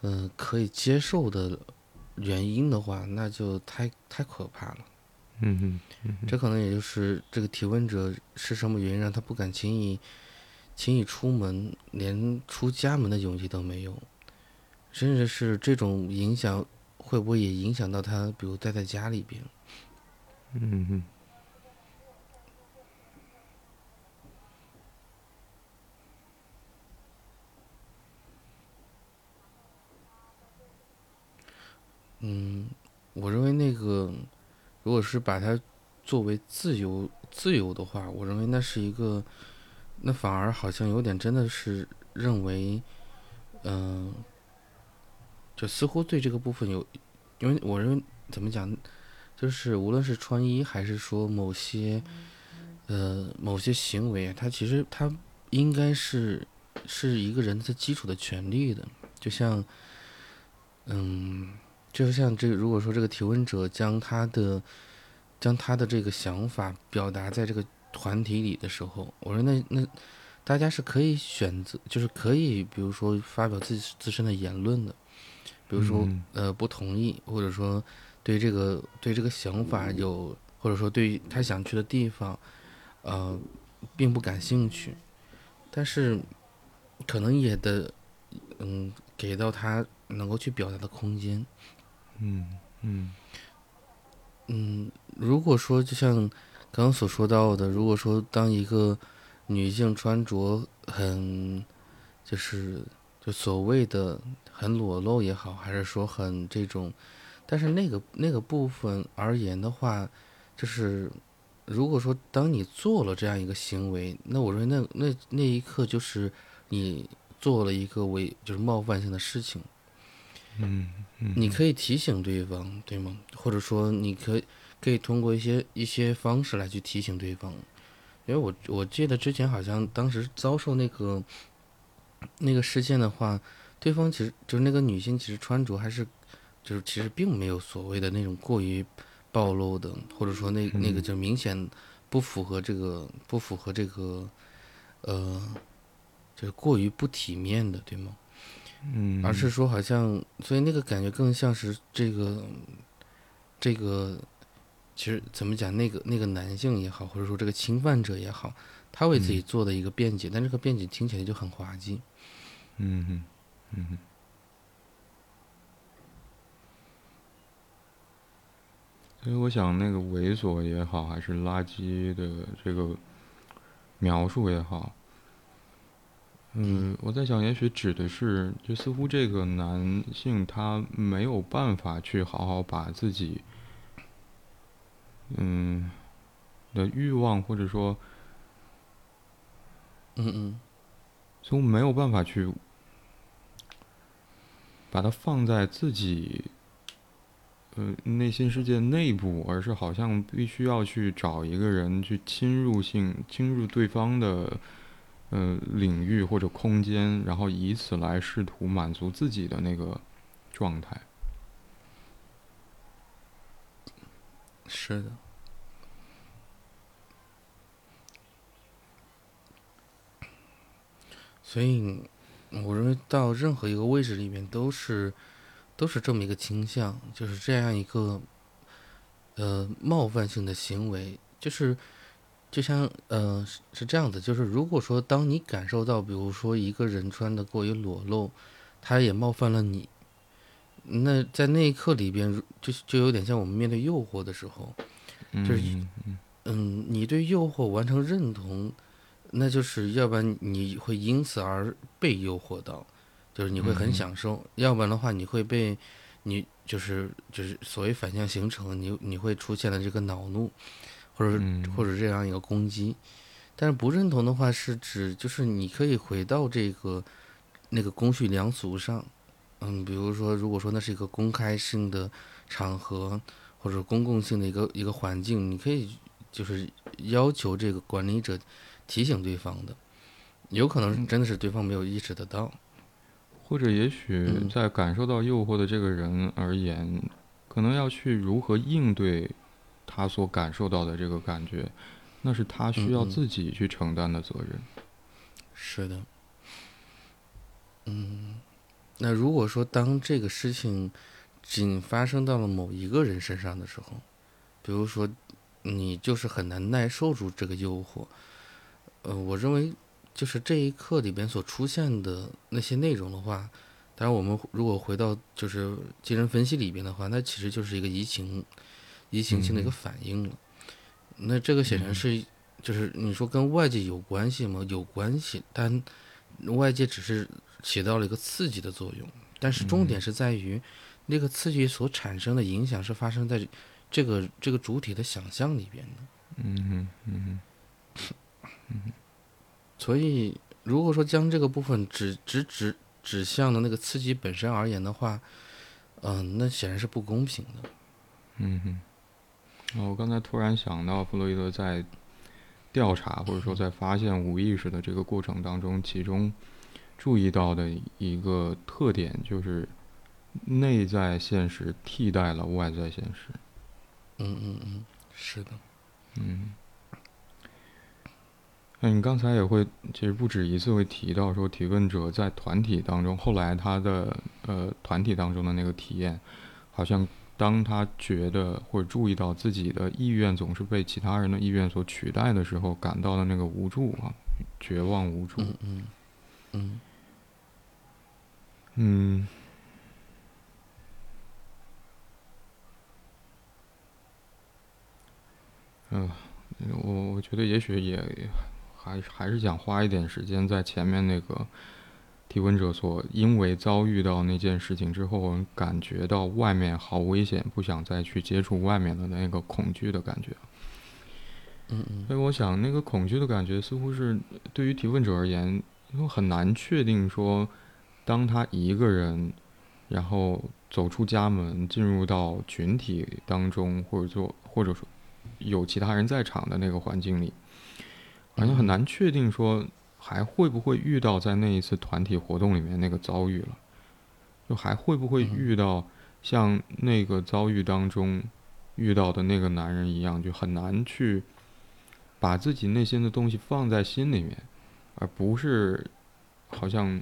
S2: 嗯可以接受的。原因的话，那就太太可怕了。
S1: 嗯
S2: 嗯，这可能也就是这个提问者是什么原因让他不敢轻易轻易出门，连出家门的勇气都没有。甚至是这种影响，会不会也影响到他，比如待在家里边？
S1: 嗯哼。
S2: 嗯，我认为那个，如果是把它作为自由自由的话，我认为那是一个，那反而好像有点真的是认为，嗯，就似乎对这个部分有，因为我认为怎么讲，就是无论是穿衣还是说某些，呃，某些行为，它其实它应该是是一个人的基础的权利的，就像，嗯。就像这，如果说这个提问者将他的将他的这个想法表达在这个团体里的时候，我说那那大家是可以选择，就是可以，比如说发表自己自身的言论的，比如说呃不同意，或者说对这个对这个想法有，或者说对他想去的地方呃并不感兴趣，但是可能也得嗯给到他能够去表达的空间。
S1: 嗯嗯
S2: 嗯，如果说就像刚刚所说到的，如果说当一个女性穿着很就是就所谓的很裸露也好，还是说很这种，但是那个那个部分而言的话，就是如果说当你做了这样一个行为，那我认为那那那一刻就是你做了一个违就是冒犯性的事情。
S1: 嗯嗯，
S2: 你可以提醒对方，对吗？或者说，你可以可以通过一些一些方式来去提醒对方。因为我我记得之前好像当时遭受那个那个事件的话，对方其实就是那个女性，其实穿着还是就是其实并没有所谓的那种过于暴露的，或者说那那个就明显不符合这个不符合这个呃，就是过于不体面的，对吗？
S1: 嗯，
S2: 而是说好像，所以那个感觉更像是这个这个。其实怎么讲，那个那个男性也好，或者说这个侵犯者也好，他为自己做的一个辩解，但这个辩解听起来就很滑稽。
S1: 嗯哼嗯哼。所以我想，那个猥琐也好，还是垃圾的这个描述也好，嗯，我在想，也许指的是，就似乎这个男性他没有办法去好好把自己。嗯，的欲望或者说，
S2: 嗯嗯，
S1: 似乎没有办法去把它放在自己呃内心世界内部，而是好像必须要去找一个人去侵入性侵入对方的呃领域或者空间，然后以此来试图满足自己的那个状态。
S2: 是的，所以我认为到任何一个位置里面都是都是这么一个倾向，就是这样一个呃冒犯性的行为，就是就像呃是这样子，就是如果说当你感受到，比如说一个人穿的过于裸露，他也冒犯了你。那在那一刻里边，就就有点像我们面对诱惑的时候，就是嗯，你对诱惑完成认同，那就是要不然你会因此而被诱惑到，就是你会很享受；要不然的话，你会被你就是就是所谓反向形成，你你会出现了这个恼怒，或者或者这样一个攻击。但是不认同的话，是指就是你可以回到这个那个公序良俗上。嗯，比如说，如果说那是一个公开性的场合，或者公共性的一个一个环境，你可以就是要求这个管理者提醒对方的，有可能真的是对方没有意识得到，
S1: 或者也许在感受到诱惑的这个人而言，可能要去如何应对他所感受到的这个感觉，那是他需要自己去承担的责任。
S2: 是的，嗯。那如果说当这个事情仅发生到了某一个人身上的时候，比如说你就是很难耐受住这个诱惑，呃，我认为就是这一刻里边所出现的那些内容的话，当然我们如果回到就是精神分析里边的话，那其实就是一个移情移情性的一个反应了。那这个显然是就是你说跟外界有关系吗？有关系，但外界只是。起到了一个刺激的作用，但是重点是在于，那个刺激所产生的影响是发生在这个这个主体的想象里边的。
S1: 嗯嗯
S2: 嗯。所以，如果说将这个部分只只指指向了那个刺激本身而言的话，嗯，那显然是不公平的。
S1: 嗯哼。我刚才突然想到，弗洛伊德在调查或者说在发现无意识的这个过程当中，其中。注意到的一个特点就是，内在现实替代了外在现实。
S2: 嗯嗯嗯，是的。
S1: 嗯。那你刚才也会，其实不止一次会提到说，提问者在团体当中，后来他的呃团体当中的那个体验，好像当他觉得或者注意到自己的意愿总是被其他人的意愿所取代的时候，感到的那个无助啊，绝望无助。
S2: 嗯嗯嗯。
S1: 嗯，嗯，我我觉得也许也还还是想花一点时间在前面那个提问者所因为遭遇到那件事情之后，感觉到外面好危险，不想再去接触外面的那个恐惧的感觉。
S2: 嗯嗯。
S1: 所以我想，那个恐惧的感觉似乎是对于提问者而言，因为很难确定说。当他一个人然后走出家门，进入到群体当中，或者做或者说有其他人在场的那个环境里，好像很难确定说还会不会遇到在那一次团体活动里面那个遭遇了，就还会不会遇到像那个遭遇当中遇到的那个男人一样，就很难去把自己内心的东西放在心里面，而不是好像。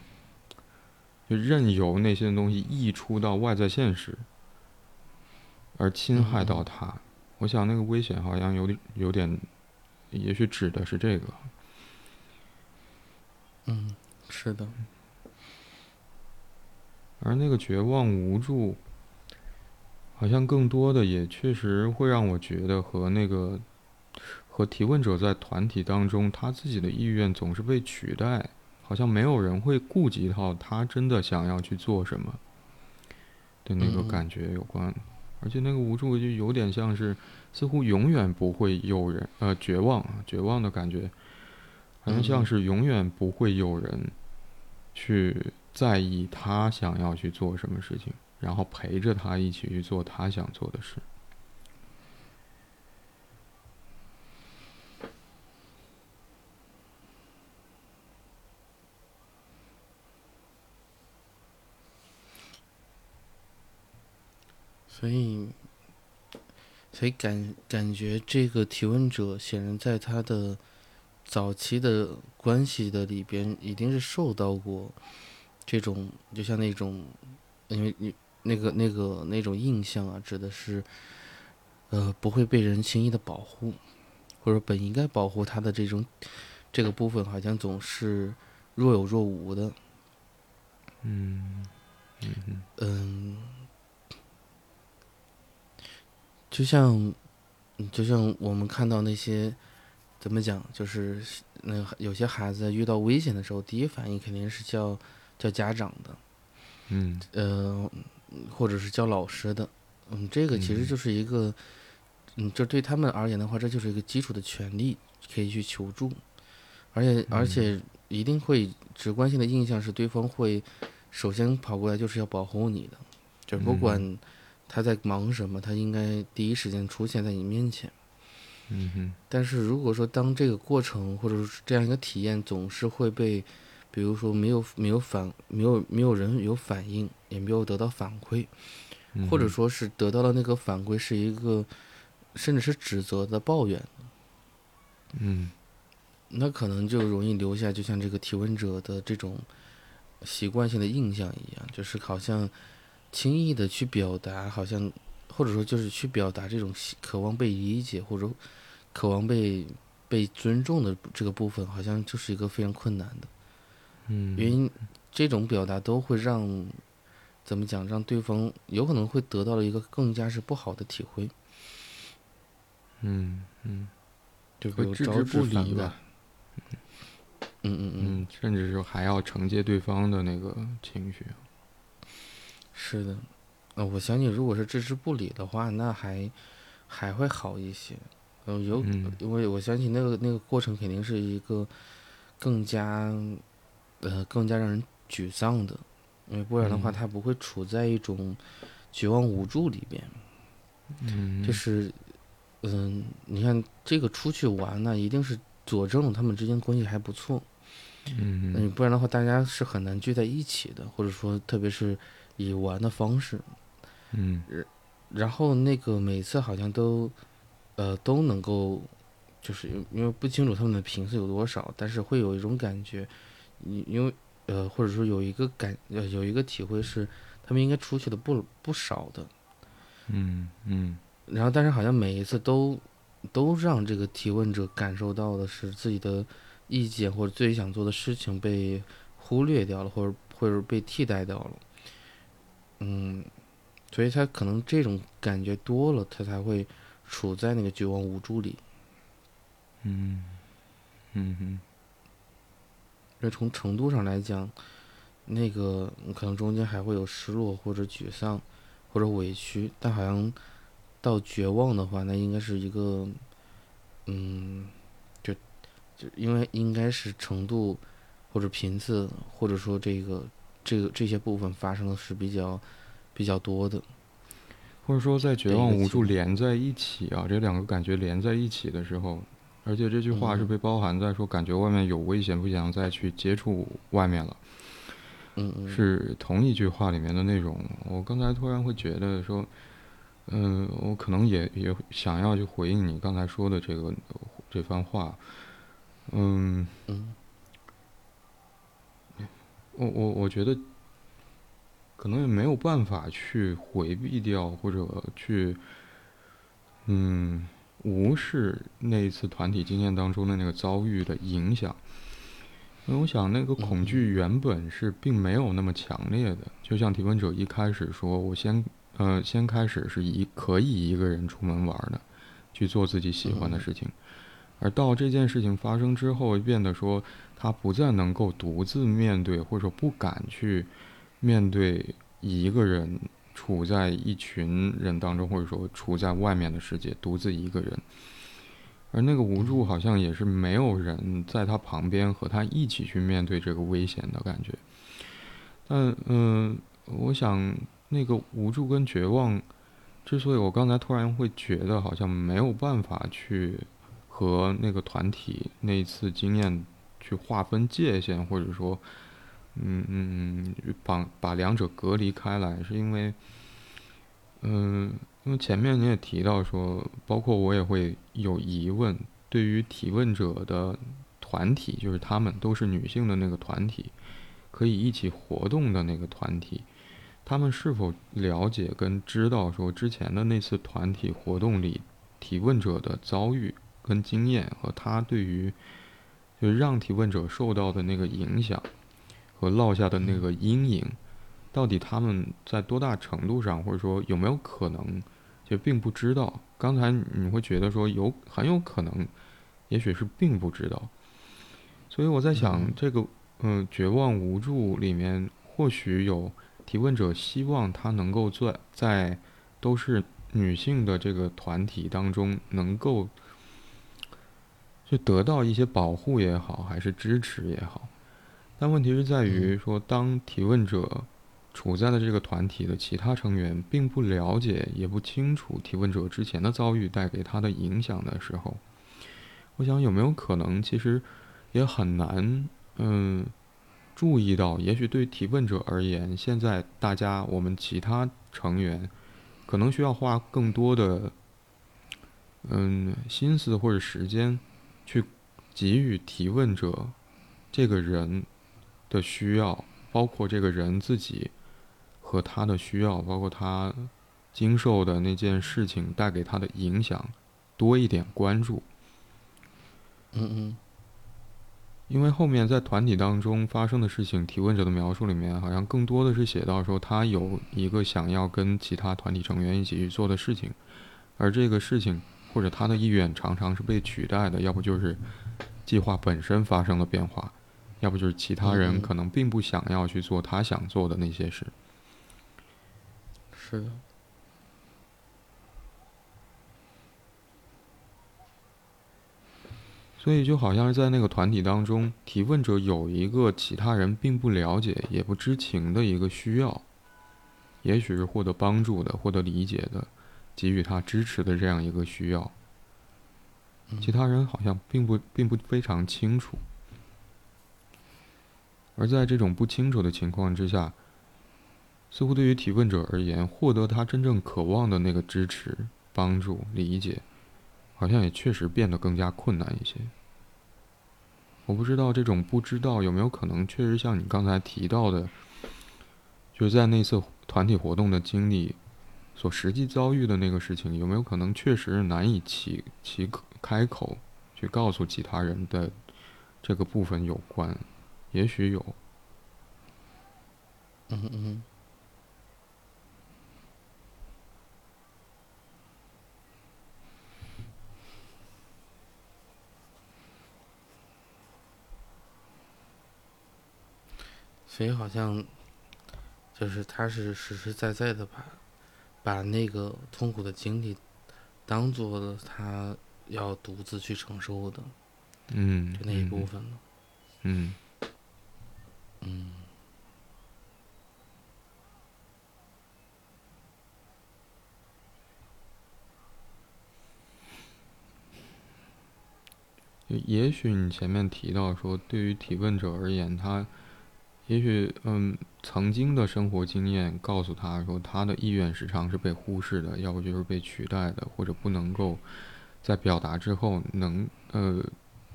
S1: 就任由那些东西溢出到外在现实，而侵害到他。我想那个危险好像有点有点，也许指的是这个。
S2: 嗯，是的。
S1: 而那个绝望无助，好像更多的也确实会让我觉得和那个和提问者在团体当中他自己的意愿总是被取代。好像没有人会顾及到他真的想要去做什么的那个感觉有关，而且那个无助就有点像是似乎永远不会有人呃绝望绝望的感觉，好像像是永远不会有人去在意他想要去做什么事情，然后陪着他一起去做他想做的事。
S2: 所以，所以感感觉这个提问者显然在他的早期的关系的里边，一定是受到过这种，就像那种，因为你那个那个那种印象啊，指的是，呃，不会被人轻易的保护，或者本应该保护他的这种这个部分，好像总是若有若无的。
S1: 嗯嗯
S2: 嗯。就像，就像我们看到那些，怎么讲？就是那有些孩子遇到危险的时候，第一反应肯定是叫叫家长的，
S1: 嗯，
S2: 呃，或者是叫老师的，嗯，这个其实就是一个，嗯，就对他们而言的话，这就是一个基础的权利，可以去求助，而且而且一定会直观性的印象是对方会首先跑过来就是要保护你的，就不管。他在忙什么？他应该第一时间出现在你面前。
S1: 嗯哼。
S2: 但是如果说当这个过程或者是这样一个体验总是会被，比如说没有没有反没有没有人有反应，也没有得到反馈，或者说是得到的那个反馈是一个，甚至是指责的抱怨。
S1: 嗯。
S2: 那可能就容易留下就像这个提问者的这种习惯性的印象一样，就是好像。轻易的去表达，好像或者说就是去表达这种渴望被理解或者渴望被被尊重的这个部分，好像就是一个非常困难的。
S1: 嗯，
S2: 因为这种表达都会让怎么讲，让对方有可能会得到了一个更加是不好的体会。
S1: 嗯嗯，
S2: 就
S1: 会置之不理
S2: 吧。嗯嗯
S1: 嗯，甚至是还要承接对方的那个情绪。
S2: 是的，呃，我相信，如果是置之不理的话，那还还会好一些。嗯，有，因为我相信那个那个过程肯定是一个更加呃更加让人沮丧的，因为不然的话，他不会处在一种绝望无助里边。
S1: 嗯，
S2: 就是嗯，你看这个出去玩呢，一定是佐证他们之间关系还不错。
S1: 嗯
S2: 嗯，不然的话，大家是很难聚在一起的，或者说，特别是。以玩的方式，
S1: 嗯，
S2: 然后那个每次好像都，呃，都能够，就是因为不清楚他们的频次有多少，但是会有一种感觉，因因为呃，或者说有一个感呃有一个体会是，他们应该出去的不不少的，
S1: 嗯嗯，
S2: 然后但是好像每一次都都让这个提问者感受到的是自己的意见或者自己想做的事情被忽略掉了，或者或者被替代掉了。嗯，所以他可能这种感觉多了，他才会处在那个绝望无助里。
S1: 嗯，嗯哼。
S2: 那从程度上来讲，那个可能中间还会有失落或者沮丧或者委屈，但好像到绝望的话，那应该是一个，嗯，就就因为应该是程度或者频次或者说这个。这个这些部分发生的是比较比较多的。
S1: 或者说，在绝望、无助连在一起啊，这两个感觉连在一起的时候，而且这句话是
S2: 嗯。
S1: 被包含在说感觉外面有危险，不想再去接触外面了，
S2: 嗯嗯，
S1: 是同一句话里面的内容。我刚才突然会觉得说，嗯、我可能也也想要去回应你刚才说的这个这番话，嗯，
S2: 嗯。
S1: 我我我觉得，可能也没有办法去回避掉，或者去，嗯，无视那一次团体经验当中的那个遭遇的影响。因为我想，那个恐惧原本是并没有那么强烈的，就像提问者一开始说，我先，呃，先开始是一可以一个人出门玩的，去做自己喜欢的
S2: 嗯。
S1: 事情，而到这件事情发生之后，变得说他不再能够独自面对，或者说不敢去面对一个人处在一群人当中，或者说处在外面的世界，独自一个人。而那个无助好像也是没有人在他旁边和他一起去面对这个危险的感觉。但嗯、我想那个无助跟绝望，之所以我刚才突然会觉得好像没有办法去和那个团体那一次经验去划分界限，或者说，嗯嗯，嗯把把两者隔离开来，是因为，嗯、因为前面你也提到说，包括我也会有疑问，对于提问者的团体，就是他们都是女性的那个团体，可以一起活动的那个团体，他们是否了解跟知道说之前的那次团体活动里提问者的遭遇跟经验和他对于就让提问者受到的那个影响和落下的那个阴影，到底他们在多大程度上，或者说有没有可能，就并不知道。刚才你会觉得说有很有可能，也许是并不知道。所以我在想
S2: 嗯，
S1: 这个嗯、绝望无助里面，或许有提问者希望他能够在在都是女性的这个团体当中，能够就得到一些保护也好，还是支持也好。但问题是在于说，当提问者处在的这个团体的其他成员并不了解，也不清楚提问者之前的遭遇带给他的影响的时候，我想有没有可能，其实也很难，嗯，注意到，也许对提问者而言，现在大家我们其他成员可能需要花更多的，嗯，心思或者时间去给予提问者这个人的需要，包括这个人自己和他的需要，包括他经受的那件事情带给他的影响，多一点关注。
S2: 嗯嗯
S1: 因为后面在团体当中发生的事情，提问者的描述里面好像更多的是写到说他有一个想要跟其他团体成员一起去做的事情，而这个事情或者他的意愿常常是被取代的，要不就是计划本身发生了变化，要不就是其他人可能并不想要去做他想做的那些事。
S2: 是的，
S1: 所以就好像是在那个团体当中，提问者有一个其他人并不了解也不知情的一个需要，也许是获得帮助的、获得理解的、给予他支持的这样一个需要，其他人好像并不并不非常清楚。而在这种不清楚的情况之下，似乎对于提问者而言，获得他真正渴望的那个支持、帮助、理解，好像也确实变得更加困难一些。我不知道这种不知道有没有可能，确实像你刚才提到的，就是在那次团体活动的经历所实际遭遇的那个事情，有没有可能确实难以启启开口去告诉其他人的这个部分有关？也许有，
S2: 嗯嗯所以好像就是他是实实在在的把把那个痛苦的经历当做了他要独自去承受的
S1: 嗯，
S2: 就那一
S1: 嗯。
S2: 部分了。
S1: 嗯
S2: 嗯嗯，
S1: 也许你前面提到说，对于提问者而言，他也许嗯，曾经的生活经验告诉他说，他的意愿时常是被忽视的，要不就是被取代的，或者不能够在表达之后能呃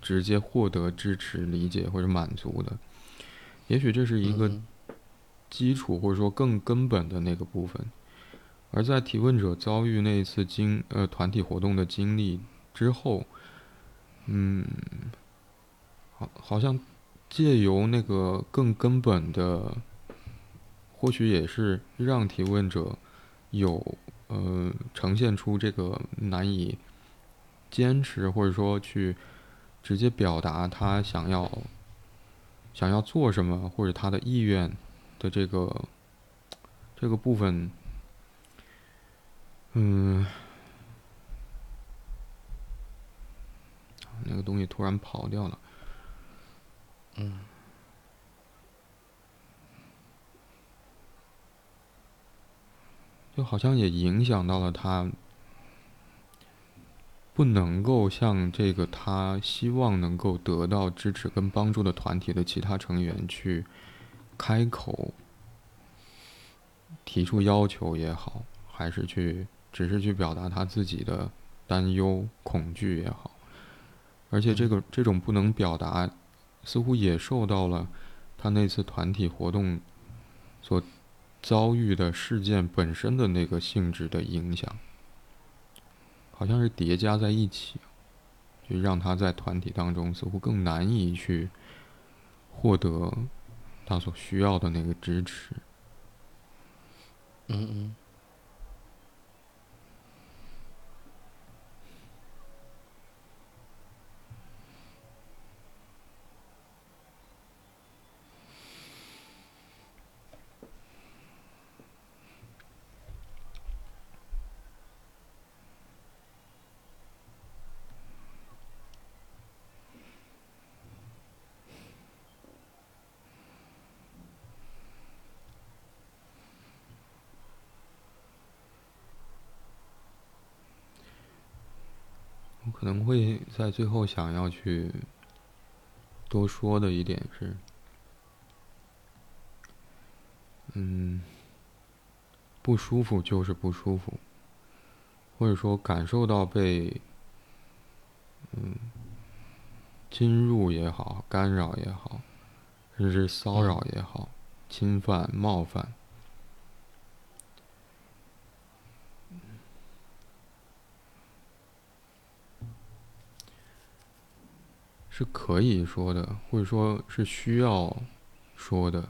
S1: 直接获得支持、理解或者满足的。也许这是一个基础，或者说更根本的那个部分。而在提问者遭遇那一次经呃团体活动的经历之后。嗯，好，好像借由那个更根本的，或许也是让提问者有呃呈现出这个难以坚持，或者说去直接表达他想要想要做什么或者他的意愿的这个这个部分，嗯。那个东西突然跑掉了，
S2: 嗯，
S1: 就好像也影响到了他，不能够向这个他希望能够得到支持跟帮助的团体的其他成员去开口提出要求也好，还是去只是去表达他自己的担忧、恐惧也好。而且这个这种不能表达，似乎也受到了他那次团体活动所遭遇的事件本身的那个性质的影响，好像是叠加在一起，就让他在团体当中似乎更难以去获得他所需要的那个支持。
S2: 嗯嗯。
S1: 可能会在最后想要去多说的一点是，嗯，不舒服就是不舒服，或者说感受到被嗯侵入也好、干扰也好，甚至骚扰也好、侵犯、冒犯。是可以说的，或者说是需要说的。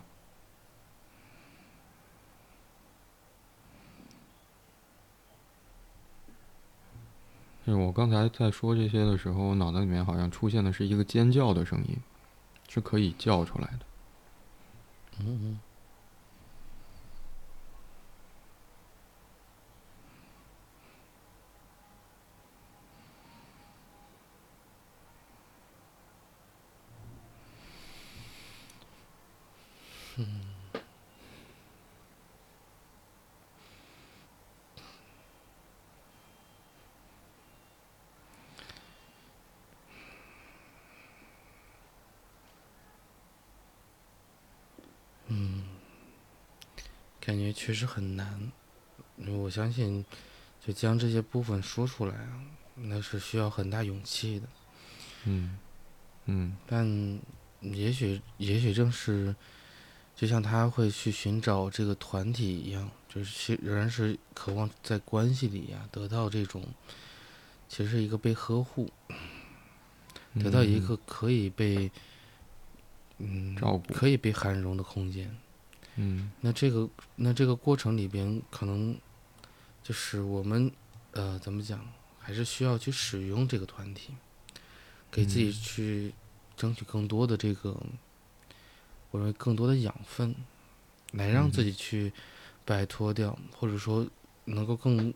S1: 就是我刚才在说这些的时候，我脑袋里面好像出现的是一个尖叫的声音，是可以叫出来的。
S2: 嗯。嗯，嗯，感觉确实很难。我相信，就将这些部分说出来啊，那是需要很大勇气的。
S1: 嗯，嗯，
S2: 但也许，也许正是。就像他会去寻找这个团体一样，就是仍然是渴望在关系里呀得到这种，其实是一个被呵护，得到一个可以被嗯
S1: 照顾、
S2: 可以被涵容的空间。
S1: 嗯，
S2: 那这个那这个过程里边，可能就是我们呃怎么讲，还是需要去使用这个团体，给自己去争取更多的这个。我认为更多的养分，来让自己去摆脱掉，或者说能够更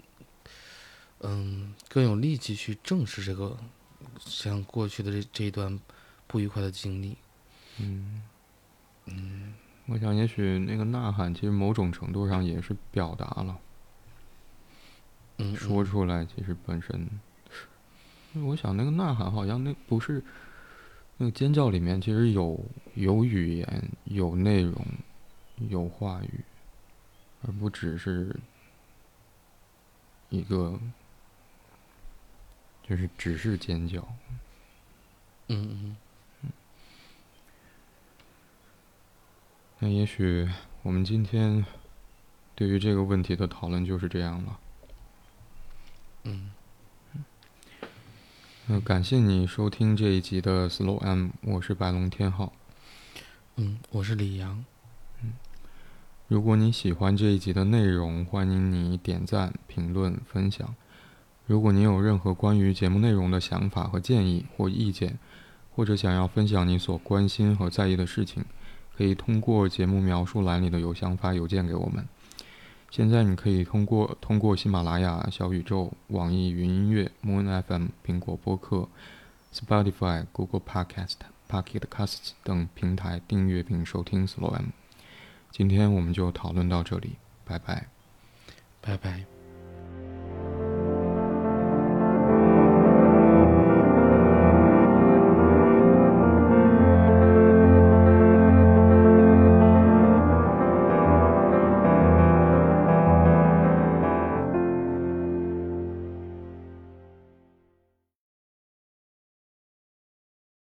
S2: 嗯更有力气去正视这个像过去的这这一段不愉快的经历。
S1: 嗯
S2: 嗯，
S1: 我想也许那个呐喊，其实某种程度上也是表达了，
S2: 嗯，
S1: 说出来其实本身我想那个呐喊好像那不是那个尖叫里面其实有有语言、有内容、有话语，而不只是一个就是只是尖叫。
S2: 嗯嗯
S1: 那也许我们今天对于这个问题的讨论就是这样了。
S2: 嗯
S1: 那感谢你收听这一集的 Slow M，我是白龙天浩。
S2: 嗯，我是李阳。
S1: 嗯如果你喜欢这一集的内容，欢迎你点赞、评论、分享。如果你有任何关于节目内容的想法和建议或意见，或者想要分享你所关心和在意的事情，可以通过节目描述栏里的邮箱发邮件给我们。现在你可以通过通过喜马拉雅、小宇宙、网易云音乐、Moon FM、苹果播客、Spotify、Google Podcast、Pocket Casts 等平台订阅并收听 Slow M。今天我们就讨论到这里，拜拜。
S2: 拜拜。